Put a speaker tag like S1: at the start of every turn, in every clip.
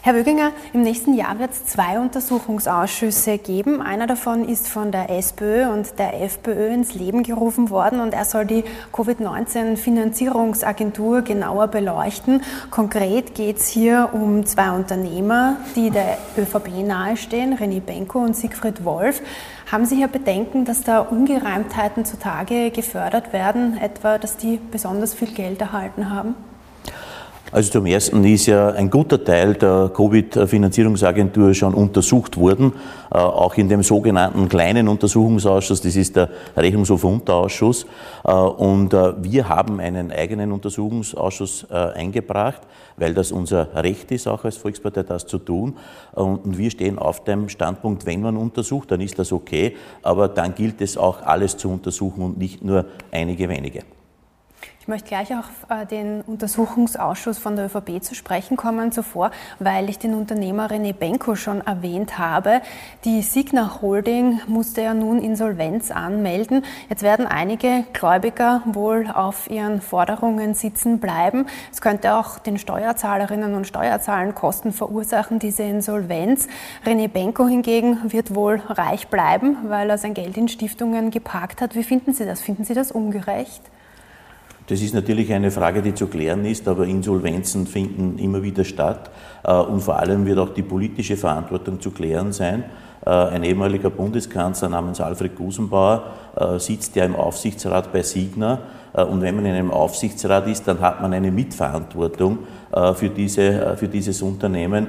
S1: Herr Wöginger, im nächsten Jahr wird es zwei Untersuchungsausschüsse geben. Einer davon ist von der SPÖ und der FPÖ ins Leben gerufen worden und er soll die Covid-19-Finanzierungsagentur genauer beleuchten. Konkret geht es hier um zwei Unternehmer, die der ÖVP nahestehen, René Benko und Siegfried Wolf. Haben Sie hier Bedenken, dass da Ungereimtheiten zutage gefördert werden, etwa dass die besonders viel Geld erhalten haben?
S2: Also zum Ersten ist ja ein guter Teil der Covid-Finanzierungsagentur schon untersucht worden, äh, auch in dem sogenannten kleinen Untersuchungsausschuss, das ist der Rechnungshof Unterausschuss. Äh, und äh, wir haben einen eigenen Untersuchungsausschuss eingebracht, weil das unser Recht ist, auch als Volkspartei das zu tun. Und wir stehen auf dem Standpunkt, wenn man untersucht, dann ist das okay, aber dann gilt es auch alles zu untersuchen und nicht nur einige wenige.
S1: Ich möchte gleich auf äh, den Untersuchungsausschuss von der ÖVP zu sprechen kommen, zuvor, weil ich den Unternehmer René Benko schon erwähnt habe. Die Signa Holding musste ja nun Insolvenz anmelden. Jetzt werden einige Gläubiger wohl auf ihren Forderungen sitzen bleiben. Es könnte auch den Steuerzahlerinnen und Steuerzahlern Kosten verursachen, diese Insolvenz. René Benko hingegen wird wohl reich bleiben, weil er sein Geld in Stiftungen geparkt hat. Wie finden Sie das? Finden Sie das ungerecht?
S2: Das ist natürlich eine Frage, die zu klären ist, aber Insolvenzen finden immer wieder statt äh, und vor allem wird auch die politische Verantwortung zu klären sein. Äh, ein ehemaliger Bundeskanzler namens Alfred Gusenbauer äh, sitzt ja im Aufsichtsrat bei Signa und wenn man in einem Aufsichtsrat ist, dann hat man eine Mitverantwortung für, diese, für dieses Unternehmen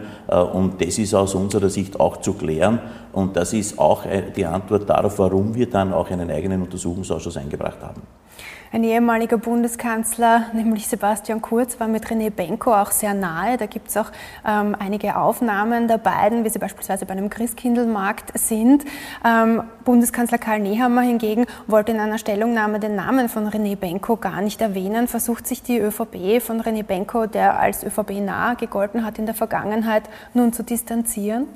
S2: und das ist aus unserer Sicht auch zu klären und das ist auch die Antwort darauf, warum wir dann auch einen eigenen Untersuchungsausschuss eingebracht haben.
S1: Ein ehemaliger Bundeskanzler, nämlich Sebastian Kurz, war mit René Benko auch sehr nahe. Da gibt es auch ähm, einige Aufnahmen der beiden, wie sie beispielsweise bei einem Christkindlmarkt sind. Ähm, Bundeskanzler Karl Nehammer hingegen wollte in einer Stellungnahme den Namen von René Benko gar nicht erwähnen. Versucht sich die ÖVP von René Benko, der als ÖVP nah gegolten hat in der Vergangenheit, nun zu distanzieren?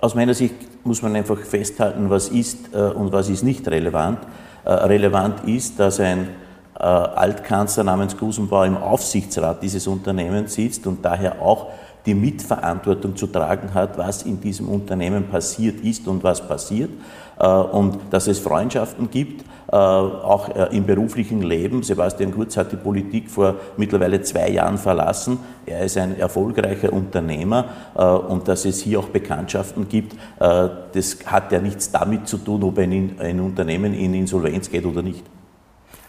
S2: Aus meiner Sicht muss man einfach festhalten, was ist äh, und was ist nicht relevant. Äh, relevant ist, dass ein äh, Altkanzler namens Gusenbauer im Aufsichtsrat dieses Unternehmens sitzt und daher auch die Mitverantwortung zu tragen hat, was in diesem Unternehmen passiert ist und was passiert. Äh, und dass es Freundschaften gibt, auch im beruflichen Leben. Sebastian Kurz hat die Politik vor mittlerweile zwei Jahren verlassen. Er ist ein erfolgreicher Unternehmer und dass es hier auch Bekanntschaften gibt, das hat ja nichts damit zu tun, ob ein, ein Unternehmen in Insolvenz geht oder nicht.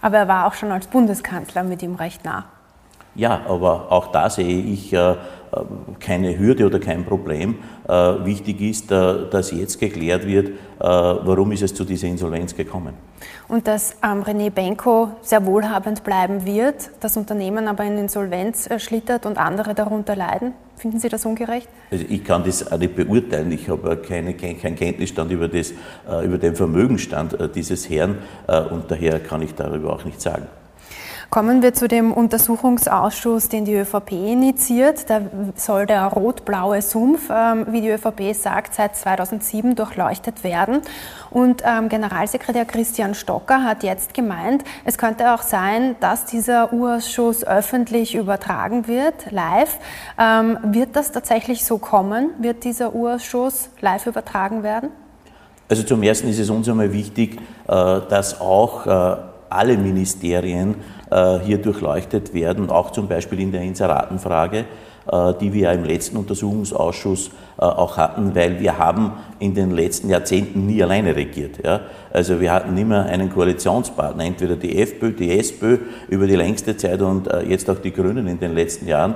S1: Aber er war auch schon als Bundeskanzler mit ihm recht nah.
S2: Ja, aber auch da sehe ich äh, keine Hürde oder kein Problem. Äh, wichtig ist, äh, dass jetzt geklärt wird, warum ist es zu dieser Insolvenz gekommen.
S1: Und dass ähm, René Benko sehr wohlhabend bleiben wird, das Unternehmen aber in Insolvenz schlittert und andere darunter leiden? Finden Sie das ungerecht?
S2: Also ich kann das auch nicht beurteilen. Ich habe keine, keinen Kenntnisstand über, das, über den Vermögensstand dieses Herrn und daher kann ich darüber auch nichts sagen.
S1: Kommen wir zu dem Untersuchungsausschuss, den die ÖVP initiiert. Da soll der rot-blaue Sumpf, ähm, wie die ÖVP sagt, seit 2007 durchleuchtet werden. Und ähm, Generalsekretär Christian Stocker hat jetzt gemeint, es könnte auch sein, dass dieser U-Ausschuss öffentlich übertragen wird, live. Ähm, wird das tatsächlich so kommen? Wird dieser U-Ausschuss live übertragen werden?
S2: Also zum Ersten ist es uns einmal wichtig, äh, dass auch äh, alle Ministerien hier durchleuchtet werden, auch zum Beispiel in der Inseratenfrage, äh, die wir im letzten Untersuchungsausschuss äh, auch hatten, weil wir haben in den letzten Jahrzehnten nie alleine regiert. Ja? Also wir hatten immer einen Koalitionspartner, entweder die FPÖ, die SPÖ über die längste Zeit und jetzt auch die Grünen in den letzten Jahren.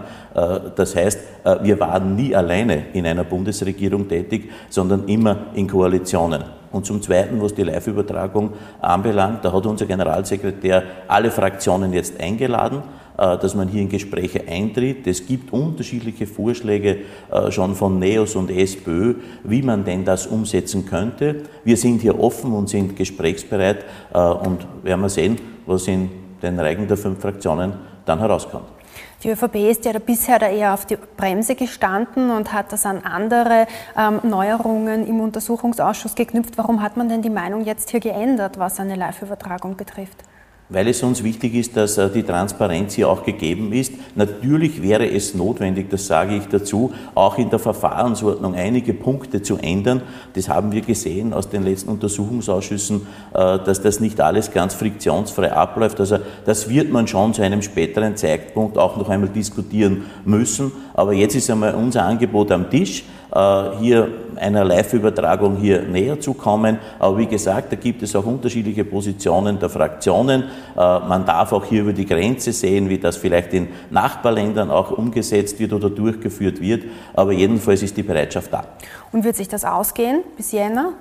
S2: Das heißt, wir waren nie alleine in einer Bundesregierung tätig, sondern immer in Koalitionen. Und zum Zweiten, was die Live-Übertragung anbelangt, da hat unser Generalsekretär alle Fraktionen jetzt eingeladen, äh, dass man hier in Gespräche eintritt. Es gibt unterschiedliche Vorschläge äh, schon von NEOS und SPÖ, wie man denn das umsetzen könnte. Wir sind hier offen und sind gesprächsbereit äh, und werden wir sehen, was in den Reihen der fünf Fraktionen dann herauskommt.
S1: Die ÖVP ist ja bisher da eher auf die Bremse gestanden und hat das an andere ähm, Neuerungen im Untersuchungsausschuss geknüpft. Warum hat man denn die Meinung jetzt hier geändert, was eine Live-Übertragung betrifft?
S2: Weil es uns wichtig ist, dass äh, die Transparenz hier auch gegeben ist. Natürlich wäre es notwendig, das sage ich dazu, auch in der Verfahrensordnung einige Punkte zu ändern. Das haben wir gesehen aus den letzten Untersuchungsausschüssen, äh, dass das nicht alles ganz friktionsfrei abläuft. Also das wird man schon zu einem späteren Zeitpunkt auch noch einmal diskutieren müssen. Aber jetzt ist einmal unser Angebot am Tisch. Äh, hier einer Live-Übertragung hier näher zu kommen. Aber wie gesagt, da gibt es auch unterschiedliche Positionen der Fraktionen. Äh, man darf auch hier über die Grenze sehen, wie das vielleicht in Nachbarländern auch umgesetzt wird oder durchgeführt wird. Aber jedenfalls ist die Bereitschaft da.
S1: Und wird sich das ausgehen bis Jänner?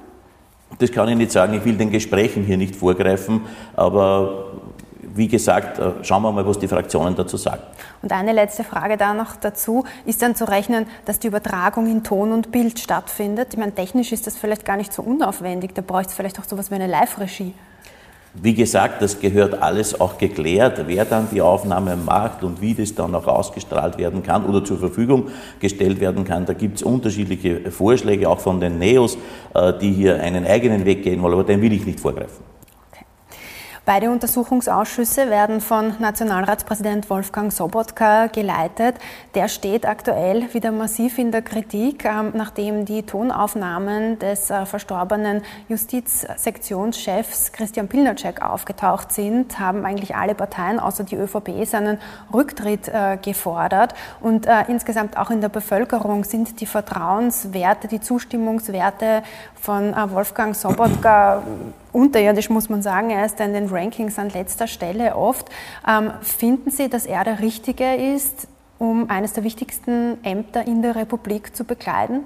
S2: Das kann ich nicht sagen. Ich will den Gesprächen hier nicht vorgreifen. Aber wie gesagt, äh, schauen wir mal, was die Fraktionen dazu sagen.
S1: Und eine letzte Frage da noch dazu. Ist dann zu rechnen, dass die Übertragung in Ton und Bild stattfindet? Ich meine, technisch ist das vielleicht gar nicht so unaufwendig. Da bräuchte es vielleicht auch sowas wie eine Live-Regie.
S2: Wie gesagt, das gehört alles auch geklärt, wer dann die Aufnahme macht und wie das dann auch ausgestrahlt werden kann oder zur Verfügung gestellt werden kann. Da gibt es unterschiedliche Vorschläge, auch von den NEOS, äh, die hier einen eigenen Weg gehen wollen, aber den will ich nicht vorgreifen.
S1: Beide Untersuchungsausschüsse werden von Nationalratspräsident Wolfgang Sobotka geleitet. Der steht aktuell wieder massiv in der Kritik, ähm, nachdem die Tonaufnahmen des äh, verstorbenen Justizsektionschefs Christian Pilnacek aufgetaucht sind, haben eigentlich alle Parteien außer die ÖVP seinen Rücktritt äh, gefordert. Und äh, insgesamt auch in der Bevölkerung sind die Vertrauenswerte, die Zustimmungswerte von Wolfgang Sobotka unterirdisch, muss man sagen. Er ist in den Rankings an letzter Stelle oft. Ähm, finden Sie, dass er der Richtige ist, um eines der wichtigsten Ämter in der Republik zu bekleiden?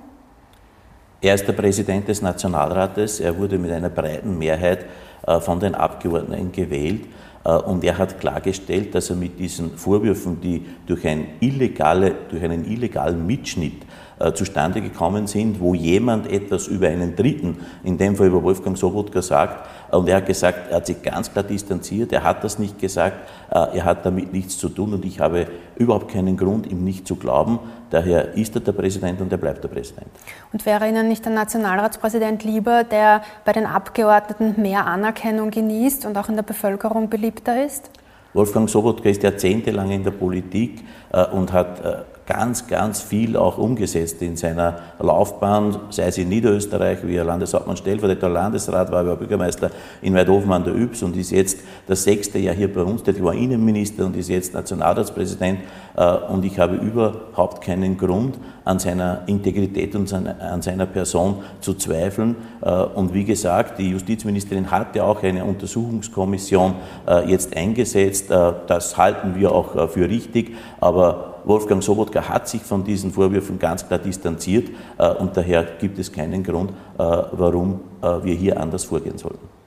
S2: Er ist der Präsident des Nationalrates. Er wurde mit einer breiten Mehrheit äh, von den Abgeordneten gewählt. Äh, und er hat klargestellt, dass er mit diesen Vorwürfen, die durch, ein illegale, durch einen illegalen Mitschnitt äh, zustande gekommen sind, wo jemand etwas über einen Dritten, in dem Fall über Wolfgang Sobotka, sagt. Und er hat gesagt, er hat sich ganz klar distanziert, er hat das nicht gesagt, äh, er hat damit nichts zu tun und ich habe überhaupt keinen Grund, ihm nicht zu glauben. Daher ist er der Präsident und er bleibt der Präsident.
S1: Und wäre Ihnen nicht der Nationalratspräsident lieber, der bei den Abgeordneten mehr Anerkennung genießt und auch in der Bevölkerung beliebter ist?
S2: Wolfgang Sobotka ist jahrzehntelang in der Politik äh, und hat ganz, ganz viel auch umgesetzt in seiner Laufbahn, sei es in Niederösterreich, wie er Landeshauptmann Stellvertreter Landesrat war, war Bürgermeister in Weidhofen an der Ybbs und ist jetzt das sechste Jahr hier bei uns, der war Innenminister und ist jetzt Nationalratspräsident äh, und ich habe überhaupt keinen Grund, an seiner Integrität und an seiner Person zu zweifeln. Äh, und wie gesagt, die Justizministerin hat ja auch eine Untersuchungskommission äh, jetzt eingesetzt. Das halten wir auch für richtig. Aber Wolfgang Sobotka hat sich von diesen Vorwürfen ganz klar distanziert äh, und daher gibt es keinen Grund, äh, warum äh, wir hier anders vorgehen sollten.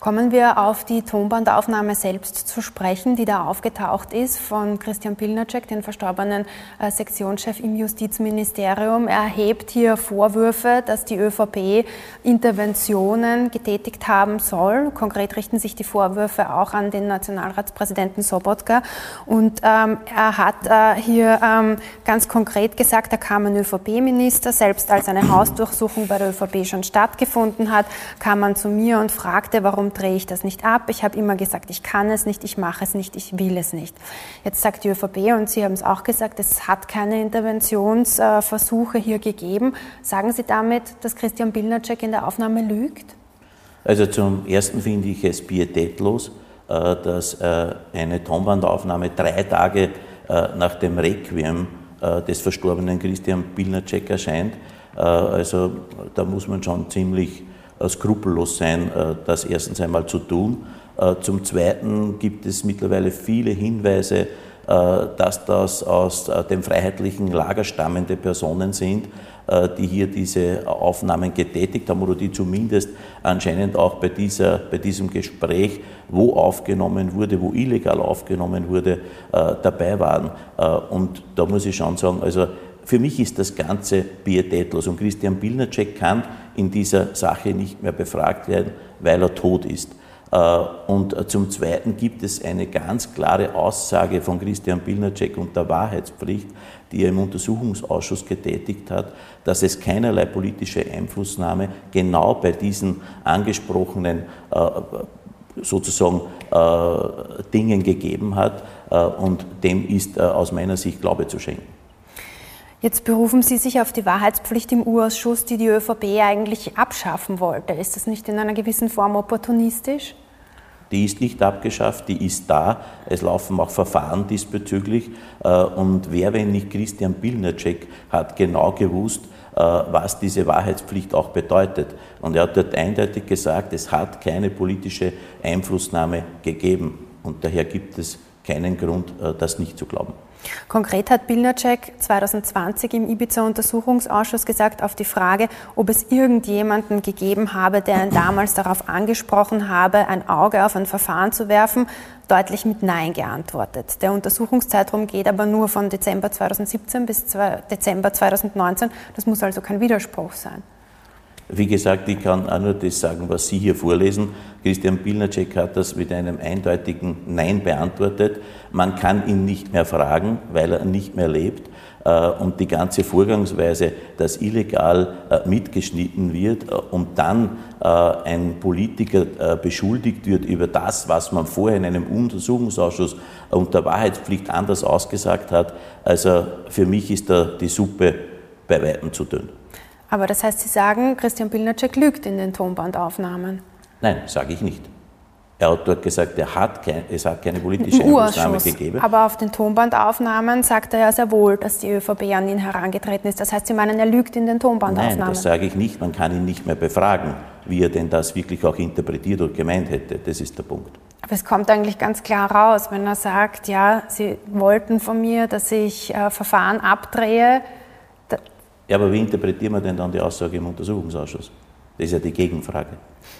S1: Kommen wir auf die Tonbandaufnahme selbst zu sprechen, die da aufgetaucht ist von Christian Pilnacek, den verstorbenen äh, Sektionschef im Justizministerium. Er erhebt hier Vorwürfe, dass die ÖVP Interventionen getätigt haben soll. Konkret richten sich die Vorwürfe auch an den Nationalratspräsidenten Sobotka. Und ähm, er hat äh, hier ähm, ganz konkret gesagt, da kam ein ÖVP-Minister, selbst als eine Hausdurchsuchung bei der ÖVP schon stattgefunden hat, kam man zu mir und fragte, warum drehe ich das nicht ab. Ich habe immer gesagt, ich kann es nicht, ich mache es nicht, ich will es nicht. Jetzt sagt die ÖVP, und Sie haben es auch gesagt, es hat keine Interventionsversuche hier gegeben. Sagen Sie damit, dass Christian Bilnacek in der Aufnahme lügt?
S2: Also zum Ersten finde ich es pietätlos, äh, dass äh, eine Tonbandaufnahme drei Tage äh, nach dem Requiem des verstorbenen Christian Bilnacek erscheint. Also da muss man schon ziemlich skrupellos sein, äh, das erstens einmal zu tun. Äh, zum Zweiten gibt es mittlerweile viele Hinweise, dass das aus dem freiheitlichen Lager stammende Personen sind, die hier diese Aufnahmen getätigt haben oder die zumindest anscheinend auch bei, dieser, bei diesem Gespräch, wo aufgenommen wurde, wo illegal aufgenommen wurde, dabei waren. Und da muss ich schon sagen, also für mich ist das Ganze pietätlos und Christian Bilnacek kann in dieser Sache nicht mehr befragt werden, weil er tot ist. Äh, und zum Zweiten gibt es eine ganz klare Aussage von Christian Bilnacek und der Wahrheitspflicht, die er im Untersuchungsausschuss getätigt hat, dass es keinerlei politische Einflussnahme genau bei diesen angesprochenen äh, sozusagen äh, Dingen gegeben hat äh, und dem ist äh, aus meiner Sicht Glaube zu schenken.
S1: Jetzt berufen Sie sich auf die Wahrheitspflicht im U-Ausschuss, die die ÖVP eigentlich abschaffen wollte. Ist das nicht in einer gewissen Form opportunistisch?
S2: Die ist nicht abgeschafft, die ist da. Es laufen auch Verfahren diesbezüglich. Äh, und wer, wenn nicht Christian Bilnacek, hat genau gewusst, äh, was diese Wahrheitspflicht auch bedeutet. Und er hat dort eindeutig gesagt, es hat keine politische Einflussnahme gegeben. Und daher gibt es keinen Grund, äh, das nicht zu glauben.
S1: Konkret hat Bilnacek 2020 im Ibiza-Untersuchungsausschuss gesagt, auf die Frage, ob es irgendjemanden gegeben habe, der ihn damals darauf angesprochen habe, ein Auge auf ein Verfahren zu werfen, deutlich mit Nein geantwortet. Der Untersuchungszeitraum geht aber nur von Dezember 2017 bis Dezember 2019. Das muss also kein Widerspruch sein.
S2: Wie gesagt, ich kann auch nur das sagen, was Sie hier vorlesen. Christian Pilnacek hat das mit einem eindeutigen Nein beantwortet. Man kann ihn nicht mehr fragen, weil er nicht mehr lebt. Äh, und die ganze Vorgangsweise, dass illegal äh, mitgeschnitten wird äh, und dann ein Politiker beschuldigt wird über das, was man vorher in einem Untersuchungsausschuss unter Wahrheitspflicht anders ausgesagt hat, also für mich ist da die Suppe bei weitem zu dünn.
S1: Aber das heißt, Sie sagen, Christian Pilnacek lügt in den Tonbandaufnahmen?
S2: Nein, sage ich nicht. Er hat dort gesagt, er hat kein, es hat keine politische Einflussnahme gegeben.
S1: Aber auf den Tonbandaufnahmen sagt er ja sehr wohl, dass die ÖVP an ihn herangetreten ist. Das heißt, Sie meinen, er lügt in den Tonbandaufnahmen?
S2: Nein, das sage ich nicht. Man kann ihn nicht mehr befragen, wie er denn das wirklich auch interpretiert und gemeint hätte. Das ist der Punkt.
S1: Aber es kommt eigentlich ganz klar raus, wenn er sagt, ja, Sie wollten von mir, dass ich äh, Verfahren abdrehe,
S2: ja, aber wie interpretieren wir denn dann die Aussage im Untersuchungsausschuss? Das ist ja die Gegenfrage.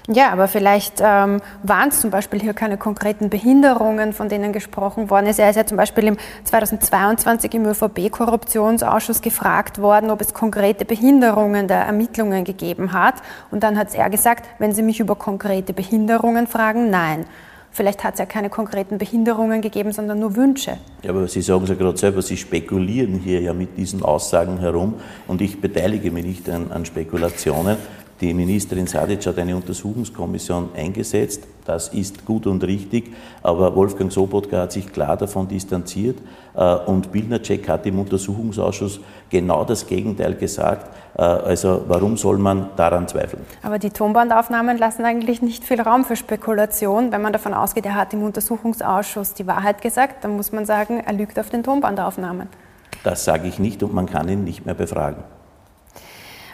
S1: Ja, aber vielleicht ähm, waren es zum Beispiel hier keine konkreten Behinderungen, von denen gesprochen worden ist. Er ist ja zum Beispiel im 2022 im ÖVP-Korruptionsausschuss gefragt worden, ob es konkrete Behinderungen der Ermittlungen gegeben hat. Und dann hat er gesagt, wenn Sie mich über konkrete Behinderungen fragen, nein. Vielleicht hat es ja keine konkreten Behinderungen gegeben, sondern nur Wünsche.
S2: Ja, aber Sie sagen es ja gerade selber, Sie spekulieren hier ja mit diesen Aussagen herum und ich beteilige mich nicht an, an Spekulationen. Die Ministerin Sadic hat eine Untersuchungskommission eingesetzt. Das ist gut und richtig, aber Wolfgang Sobotka hat sich klar davon distanziert äh, und Bildnercheck hat im Untersuchungsausschuss genau das Gegenteil gesagt. Äh, also warum soll man daran zweifeln?
S1: Aber die Tonbandaufnahmen lassen eigentlich nicht viel Raum für Spekulation. Wenn man davon ausgeht, er hat im Untersuchungsausschuss die Wahrheit gesagt, dann muss man sagen, er lügt auf den Tonbandaufnahmen.
S2: Das sage ich nicht und man kann ihn nicht mehr befragen.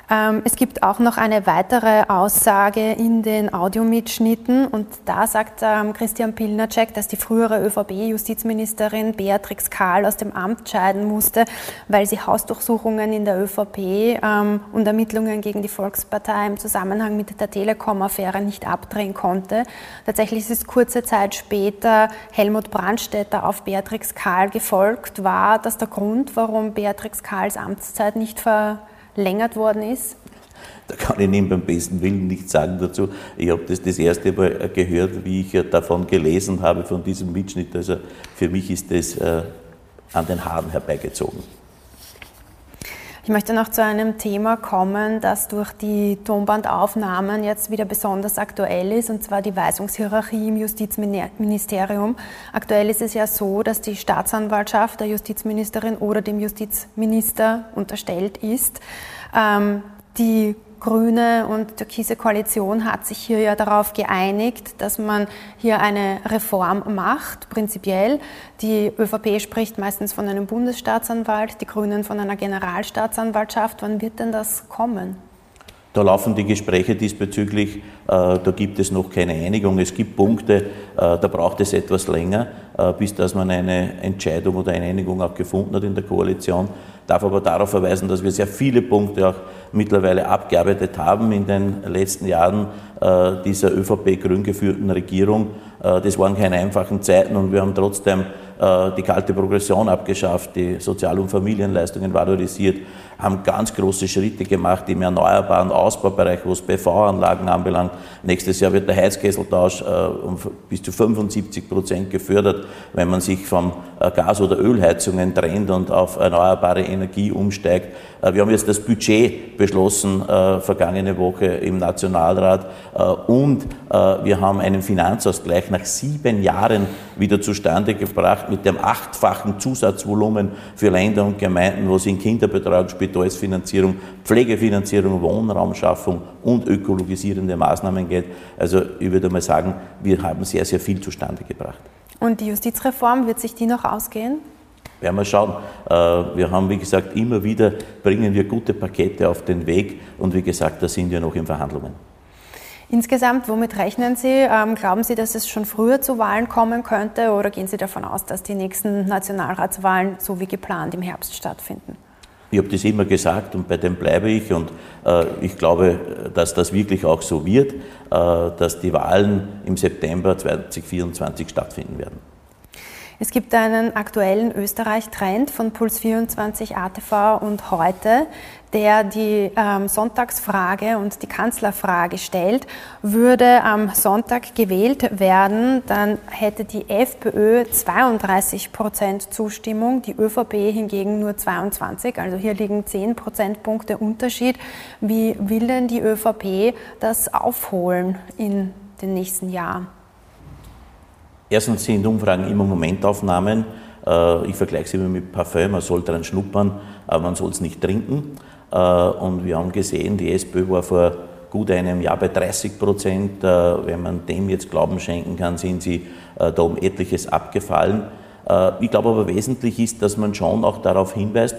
S1: Ähm, es gibt auch noch eine weitere Aussage in den Audiomitschnitten und da sagt ähm, Christian Pilnacek, dass die frühere ÖVP-Justizministerin Beatrix Karl aus dem Amt scheiden musste, weil sie Hausdurchsuchungen in der ÖVP ähm, und Ermittlungen gegen die Volkspartei im Zusammenhang mit der Telekom-Affäre nicht abdrehen konnte. Tatsächlich ist es kurze Zeit später Helmut Brandstätter auf Beatrix Karl gefolgt. War das der Grund, warum Beatrix Karls Amtszeit nicht ver verlängert worden ist?
S2: Da kann ich Ihnen beim besten Willen nichts sagen dazu. Ich habe das das erste Mal gehört, wie ich davon gelesen habe, von diesem Mitschnitt. Also für mich ist das äh, an den Haaren herbeigezogen.
S1: Ich möchte noch zu einem Thema kommen, das durch die Tonbandaufnahmen jetzt wieder besonders aktuell ist, und zwar die Weisungshierarchie im Justizministerium. Aktuell ist es ja so, dass die Staatsanwaltschaft der Justizministerin oder dem Justizminister unterstellt ist. Ähm, die Grüne und Türkise Koalition hat sich hier ja darauf geeinigt, dass man hier eine Reform macht, prinzipiell. Die ÖVP spricht meistens von einem Bundesstaatsanwalt, die Grünen von einer Generalstaatsanwaltschaft. Wann wird denn das kommen?
S2: Da laufen die Gespräche diesbezüglich, äh, da gibt es noch keine Einigung. Es gibt Punkte, äh, da braucht es etwas länger, äh, bis dass man eine Entscheidung oder eine Einigung auch gefunden hat in der Koalition. Darf aber darauf verweisen, dass wir sehr viele Punkte auch mittlerweile abgearbeitet haben in den letzten Jahren dieser ÖVP-grün geführten Regierung. Das waren keine einfachen Zeiten und wir haben trotzdem die kalte Progression abgeschafft, die Sozial- und Familienleistungen valorisiert, haben ganz große Schritte gemacht im erneuerbaren Ausbaubereich, was PV-Anlagen anbelangt. Nächstes Jahr wird der Heizkesseltausch um bis zu 75 Prozent gefördert, wenn man sich vom Gas- oder Ölheizungen trennt und auf erneuerbare Energie umsteigt. Wir haben jetzt das Budget beschlossen vergangene Woche im Nationalrat und wir haben einen Finanzausgleich nach sieben Jahren wieder zustande gebracht mit dem achtfachen Zusatzvolumen für Länder und Gemeinden, wo es in Kinderbetreuung, Spitalsfinanzierung, Pflegefinanzierung, Wohnraumschaffung und ökologisierende Maßnahmen geht. Also ich würde mal sagen, wir haben sehr, sehr viel zustande gebracht.
S1: Und die Justizreform, wird sich die noch ausgehen?
S2: Werden wir schauen. Äh, wir haben, wie gesagt, immer wieder bringen wir gute Pakete auf den Weg und wie gesagt, da sind wir noch in Verhandlungen.
S1: Insgesamt, womit rechnen Sie? Ähm, glauben Sie, dass es schon früher zu Wahlen kommen könnte oder gehen Sie davon aus, dass die nächsten Nationalratswahlen so wie geplant im Herbst stattfinden?
S2: Ich habe das immer gesagt und bei dem bleibe ich und äh, ich glaube, dass das wirklich auch so wird, äh, dass die Wahlen im September 2024 stattfinden werden.
S1: Es gibt einen aktuellen Österreich-Trend von Puls24 ATV und heute, der die ähm, Sonntagsfrage und die Kanzlerfrage stellt. Würde am Sonntag gewählt werden, dann hätte die FPÖ 32 Prozent Zustimmung, die ÖVP hingegen nur 22. Also hier liegen 10 Prozentpunkte Unterschied. Wie will denn die ÖVP das aufholen in den nächsten Jahren?
S2: Erstens sind Umfragen immer Momentaufnahmen. Äh, ich vergleiche sie immer mit Parfüm, man soll daran schnuppern, aber man soll es nicht trinken. Äh, und wir haben gesehen, die SPÖ war vor gut einem Jahr bei 30 Prozent. Äh, wenn man dem jetzt Glauben schenken kann, sind sie da um etliches abgefallen. Ich glaube aber wesentlich ist, dass man schon auch darauf hinweist,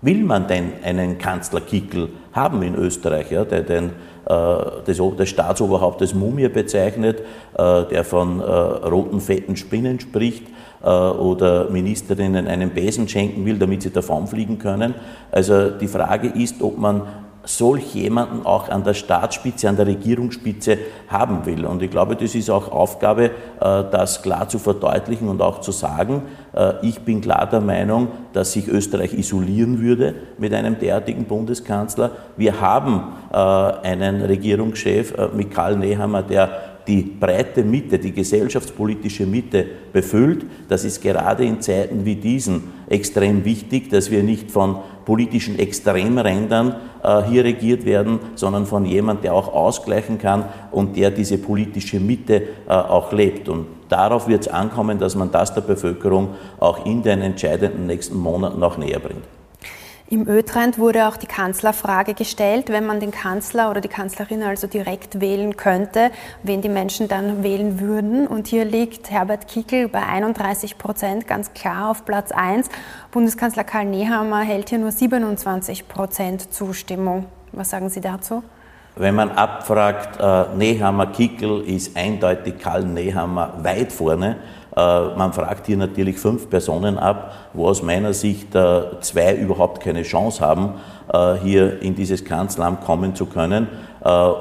S2: will man denn einen Kanzlerkickel haben in Österreich, ja, der den äh, des, des Staatsoberhauptes Mumie bezeichnet, äh, der von äh, roten, fetten Spinnen spricht oder Ministerinnen einen Besen schenken will, damit sie davonfliegen können. Also die Frage ist, ob man solch jemanden auch an der Staatsspitze, an der Regierungsspitze haben will. Und ich glaube, das ist auch Aufgabe, äh, das klar zu verdeutlichen und auch zu sagen. Äh, ich bin klar der Meinung, dass sich Österreich isolieren würde mit einem derartigen Bundeskanzler. Wir haben äh, einen Regierungschef mit Karl Nehammer, der die breite Mitte, die gesellschaftspolitische Mitte befüllt. Das ist gerade in Zeiten wie diesen extrem wichtig, dass wir nicht von politischen Extremrändern äh, hier regiert werden, sondern von jemandem, der auch ausgleichen kann und der diese politische Mitte äh, auch lebt. Und darauf wird es ankommen, dass man das der Bevölkerung auch in den entscheidenden nächsten Monaten auch näher bringt.
S1: Im Ö-Trend wurde auch die Kanzlerfrage gestellt, wenn man den Kanzler oder die Kanzlerin also direkt wählen könnte, wen die Menschen dann wählen würden. Und hier liegt Herbert Kickel bei 31 Prozent ganz klar auf Platz 1. Bundeskanzler Karl Nehammer hält hier nur 27 Prozent Zustimmung. Was sagen Sie dazu?
S2: Wenn man abfragt, äh, Nehammer Kickel ist eindeutig Karl Nehammer weit vorne. Äh, man fragt hier natürlich fünf Personen ab, wo aus meiner Sicht äh, zwei überhaupt keine Chance haben, äh, hier in dieses Kanzleramt kommen zu können.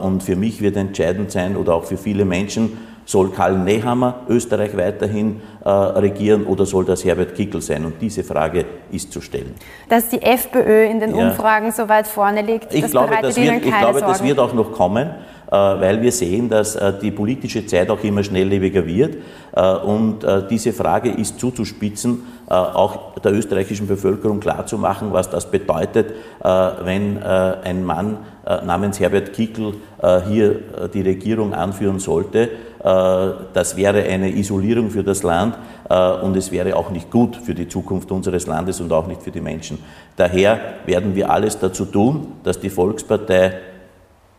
S2: Und für mich wird entscheidend sein, oder auch für viele Menschen, soll Karl Nehammer Österreich weiterhin äh, regieren oder soll das Herbert Kickel sein? Und diese Frage ist zu stellen.
S1: Dass die FPÖ in den ja. Umfragen so weit vorne liegt,
S2: ich das glaube, bereitet das wird, Ihnen keine Ich glaube, Sorgen. das wird auch noch kommen. Äh, weil wir sehen, dass äh, die politische Zeit auch immer schnelllebiger wird. Äh, und diese Frage ist zuzuspitzen, auch der österreichischen Bevölkerung klarzumachen, was das bedeutet, wenn ein Mann namens Herbert Kickl hier die Regierung anführen sollte. Das wäre eine Isolierung für das Land und es wäre auch nicht gut für die Zukunft unseres Landes und auch nicht für die Menschen. Daher werden wir alles dazu tun, dass die Volkspartei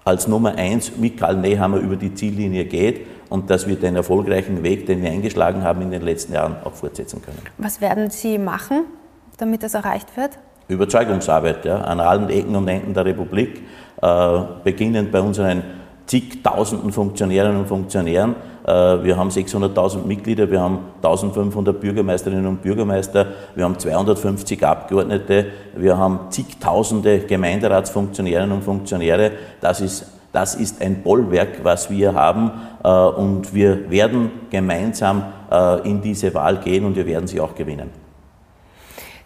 S2: als Nummer eins mit Karl Nehammer über die Ziellinie geht und dass wir den erfolgreichen Weg, den wir eingeschlagen haben in den letzten Jahren, auch fortsetzen können.
S1: Was werden Sie machen, damit das erreicht wird?
S2: Überzeugungsarbeit ja, an allen Ecken und Enden der Republik, äh, beginnend bei unseren zigtausenden Funktionärinnen und Funktionären. Äh, wir haben 600.000 Mitglieder, wir haben 1500 Bürgermeisterinnen und Bürgermeister, wir haben 250 Abgeordnete, wir haben zigtausende Gemeinderatsfunktionärinnen und Funktionäre. Das ist das ist ein Bollwerk, was wir haben und wir werden gemeinsam in diese Wahl gehen und wir werden sie auch gewinnen.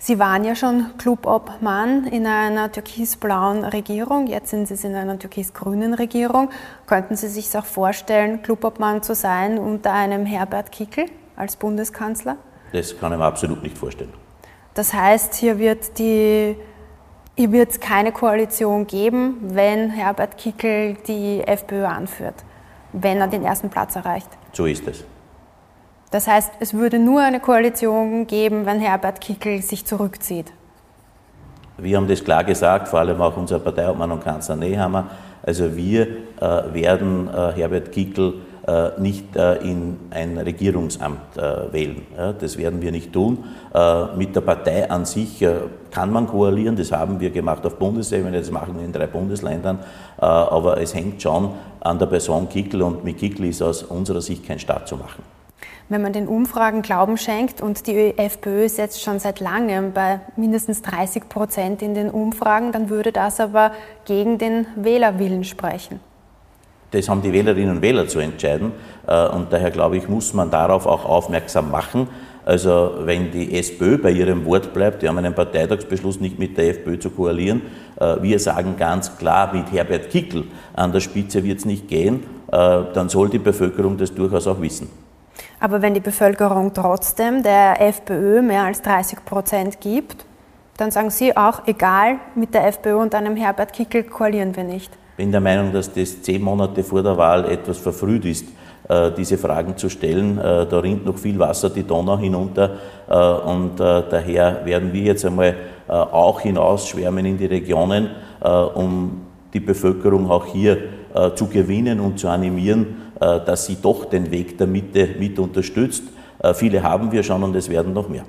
S1: Sie waren ja schon Clubobmann in einer türkisblauen Regierung, jetzt sind Sie in einer türkisgrünen Regierung. Könnten Sie sich auch vorstellen, Clubobmann zu sein unter einem Herbert Kickel als Bundeskanzler?
S2: Das kann ich mir absolut nicht vorstellen.
S1: Das heißt, hier wird die hier wird es keine Koalition geben, wenn Herbert Kickel die FPÖ anführt, wenn er den ersten Platz erreicht.
S2: So ist es.
S1: Das heißt, es würde nur eine Koalition geben, wenn Herbert Kickel sich zurückzieht.
S2: Wir haben das klar gesagt, vor allem auch unser Parteiobmann und Kanzler Nehammer. Also wir äh, werden äh, Herbert Kickel äh, nicht äh, in ein Regierungsamt äh, wählen. Ja, das werden wir nicht tun. Äh, mit der Partei an sich kann man koalieren, das haben wir gemacht auf Bundesebene, das machen wir in drei Bundesländern, aber es hängt schon an der Person Kickel und mit Kickel ist aus unserer Sicht kein Staat zu machen.
S1: Wenn man den Umfragen Glauben schenkt und die FPÖ ist jetzt schon seit langem bei mindestens 30 Prozent in den Umfragen, dann würde das aber gegen den Wählerwillen sprechen.
S2: Das haben die Wählerinnen und Wähler zu entscheiden äh, und daher glaube ich, muss man darauf auch aufmerksam machen. Also wenn die SPÖ bei ihrem Wort bleibt, die haben einen Parteitagsbeschluss nicht mit der FPÖ zu koalieren. Äh, wir sagen ganz klar, mit Herbert Kickel an der Spitze wird es nicht gehen, äh, dann soll die Bevölkerung das durchaus auch wissen.
S1: Aber wenn die Bevölkerung trotzdem der FPÖ mehr als 30 Prozent gibt, dann sagen Sie auch, egal, mit der FPÖ und einem Herbert Kickel koalieren wir nicht.
S2: Ich bin der Meinung, dass das zehn Monate vor der Wahl etwas verfrüht ist, äh, diese Fragen zu stellen. Äh, da rinnt noch viel Wasser die Donau hinunter äh, und daher werden wir jetzt einmal auch hinausschwärmen in die Regionen, um die Bevölkerung auch hier zu gewinnen und zu animieren, dass sie doch den Weg der Mitte mit unterstützt. Äh, viele haben wir schon und es werden noch mehr.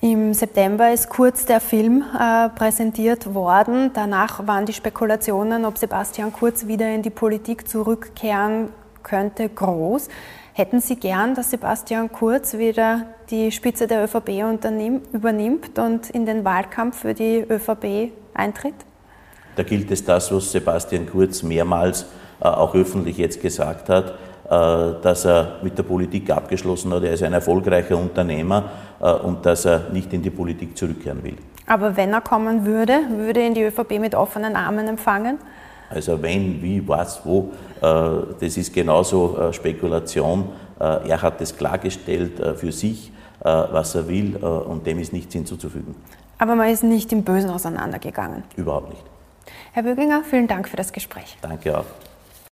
S1: Im September ist kurz der Film äh, präsentiert worden. Danach waren die Spekulationen, ob Sebastian Kurz wieder in die Politik zurückkehren könnte, groß. Hätten Sie gern, dass Sebastian Kurz wieder die Spitze der ÖVP übernimmt und in den Wahlkampf für die ÖVP eintritt?
S2: Da gilt es das, was Sebastian Kurz mehrmals äh, auch öffentlich jetzt gesagt hat, äh, dass er mit der Politik abgeschlossen hat. Er ist ein erfolgreicher Unternehmer äh, und dass er nicht in die Politik zurückkehren will.
S1: Aber wenn er kommen würde, würde ihn die ÖVP mit offenen Armen empfangen?
S2: Also wenn, wie, was, wo, das ist genauso Spekulation. Er hat es klargestellt für sich, was er will und dem ist nichts hinzuzufügen.
S1: Aber man ist nicht im Bösen auseinandergegangen?
S2: Überhaupt nicht.
S1: Herr Böginger, vielen Dank für das Gespräch.
S2: Danke auch.